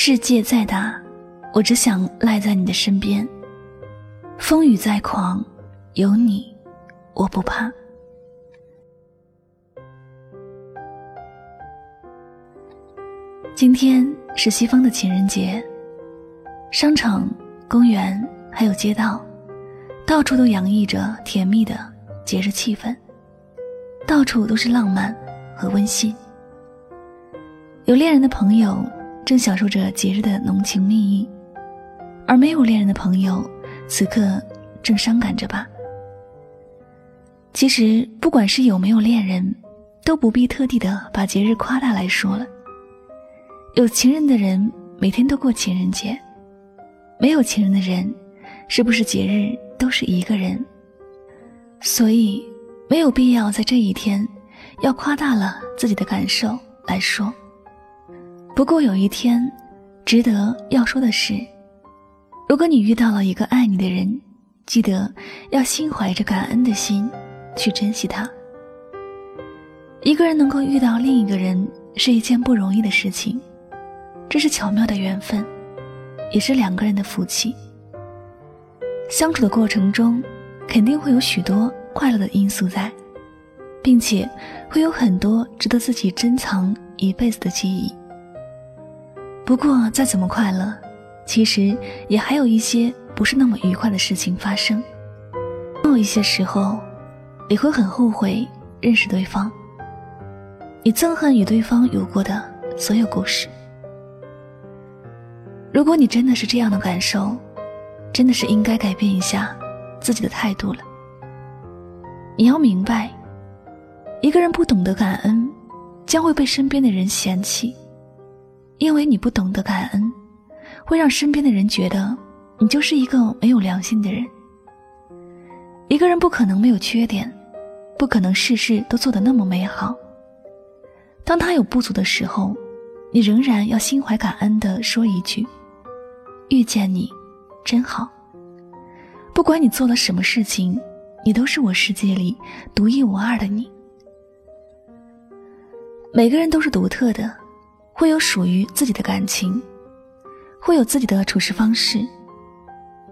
世界再大，我只想赖在你的身边。风雨再狂，有你，我不怕。今天是西方的情人节，商场、公园还有街道，到处都洋溢着甜蜜的节日气氛，到处都是浪漫和温馨。有恋人的朋友正享受着节日的浓情蜜意，而没有恋人的朋友此刻正伤感着吧。其实，不管是有没有恋人，都不必特地的把节日夸大来说了。有情人的人每天都过情人节，没有情人的人，是不是节日都是一个人？所以没有必要在这一天要夸大了自己的感受来说。不过有一天，值得要说的是，如果你遇到了一个爱你的人，记得要心怀着感恩的心去珍惜他。一个人能够遇到另一个人是一件不容易的事情。这是巧妙的缘分，也是两个人的福气。相处的过程中，肯定会有许多快乐的因素在，并且会有很多值得自己珍藏一辈子的记忆。不过，再怎么快乐，其实也还有一些不是那么愉快的事情发生。总有一些时候，你会很后悔认识对方，你憎恨与对方有过的所有故事。如果你真的是这样的感受，真的是应该改变一下自己的态度了。你要明白，一个人不懂得感恩，将会被身边的人嫌弃，因为你不懂得感恩，会让身边的人觉得你就是一个没有良心的人。一个人不可能没有缺点，不可能事事都做得那么美好。当他有不足的时候，你仍然要心怀感恩的说一句。遇见你，真好。不管你做了什么事情，你都是我世界里独一无二的你。每个人都是独特的，会有属于自己的感情，会有自己的处事方式。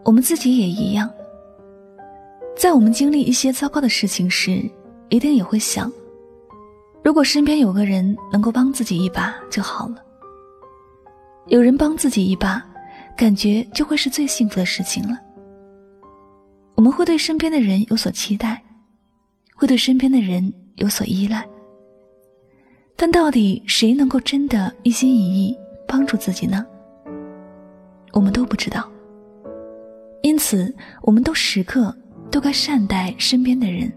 我们自己也一样。在我们经历一些糟糕的事情时，一定也会想：如果身边有个人能够帮自己一把就好了。有人帮自己一把。感觉就会是最幸福的事情了。我们会对身边的人有所期待，会对身边的人有所依赖。但到底谁能够真的一心一意帮助自己呢？我们都不知道。因此，我们都时刻都该善待身边的人，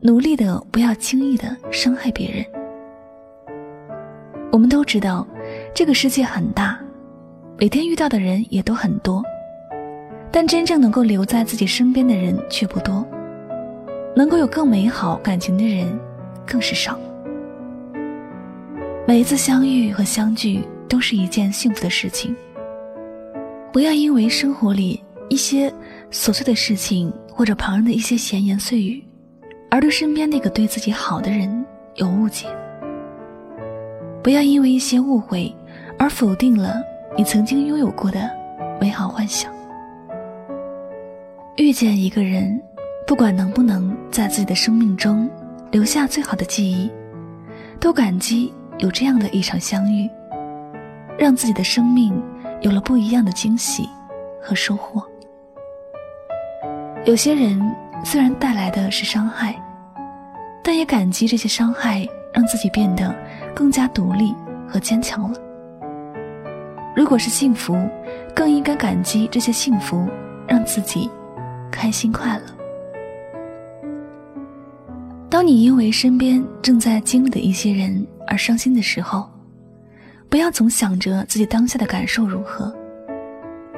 努力的不要轻易的伤害别人。我们都知道，这个世界很大。每天遇到的人也都很多，但真正能够留在自己身边的人却不多，能够有更美好感情的人更是少。每一次相遇和相聚都是一件幸福的事情。不要因为生活里一些琐碎的事情或者旁人的一些闲言碎语，而对身边那个对自己好的人有误解。不要因为一些误会而否定了。你曾经拥有过的美好幻想，遇见一个人，不管能不能在自己的生命中留下最好的记忆，都感激有这样的一场相遇，让自己的生命有了不一样的惊喜和收获。有些人虽然带来的是伤害，但也感激这些伤害，让自己变得更加独立和坚强了。如果是幸福，更应该感激这些幸福，让自己开心快乐。当你因为身边正在经历的一些人而伤心的时候，不要总想着自己当下的感受如何，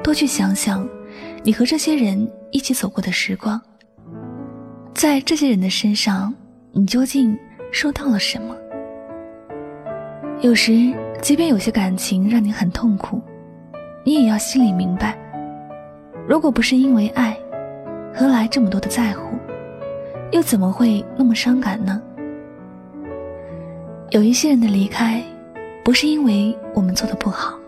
多去想想你和这些人一起走过的时光，在这些人的身上，你究竟收到了什么？有时。即便有些感情让你很痛苦，你也要心里明白，如果不是因为爱，何来这么多的在乎？又怎么会那么伤感呢？有一些人的离开，不是因为我们做的不好，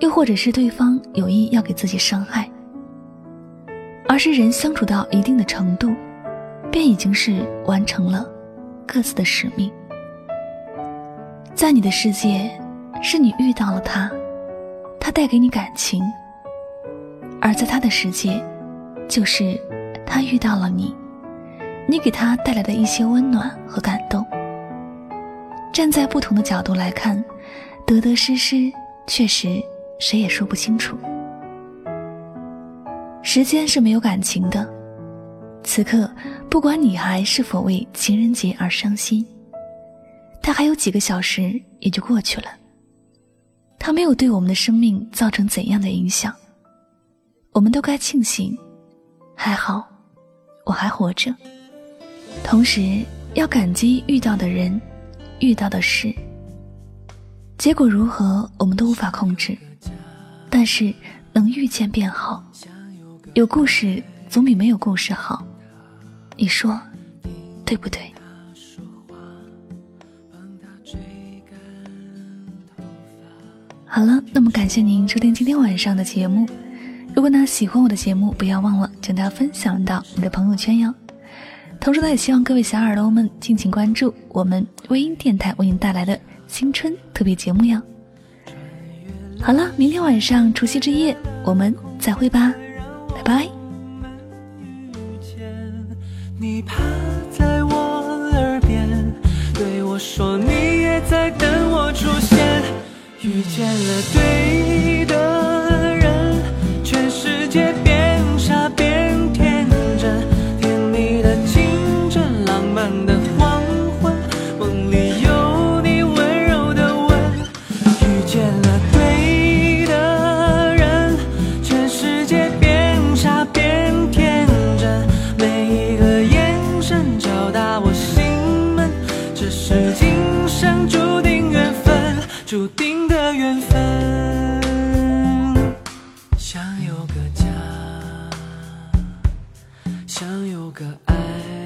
又或者是对方有意要给自己伤害，而是人相处到一定的程度，便已经是完成了各自的使命。在你的世界，是你遇到了他，他带给你感情；而在他的世界，就是他遇到了你，你给他带来的一些温暖和感动。站在不同的角度来看，得得失失，确实。谁也说不清楚。时间是没有感情的，此刻不管女孩是否为情人节而伤心，他还有几个小时也就过去了。他没有对我们的生命造成怎样的影响，我们都该庆幸，还好我还活着。同时要感激遇到的人，遇到的事。结果如何，我们都无法控制。但是能遇见便好，有故事总比没有故事好，你说对不对？好了，那么感谢您收听今天晚上的节目。如果呢喜欢我的节目，不要忘了将它分享到你的朋友圈哟。同时呢，也希望各位小耳朵们敬请关注我们微音电台为您带来的新春特别节目哟。好了，明天晚上除夕之夜，我们再会吧，拜拜。你趴在我耳边，对我说你也在等我出现，遇见了对有个爱。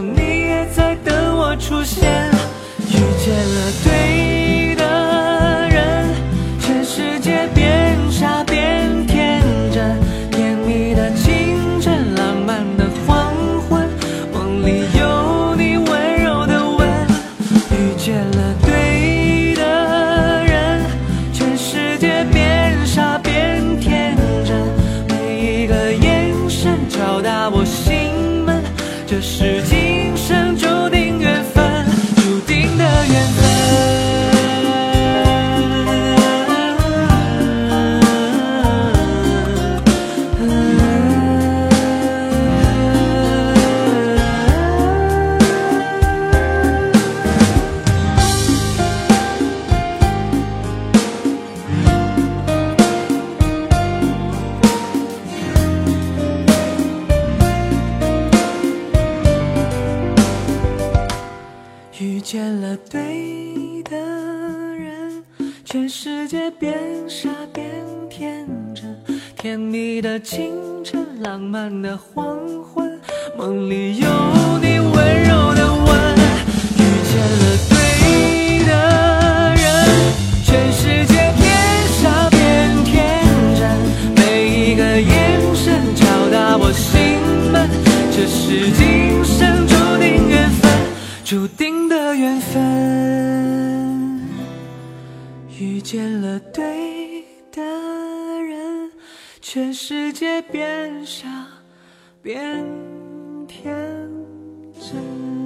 你也在等我出现遇见了对遇见了对的人全世界变傻变天真甜蜜的清晨浪漫的黄昏梦里有你。遇见了对的人。全世界变傻，变天真。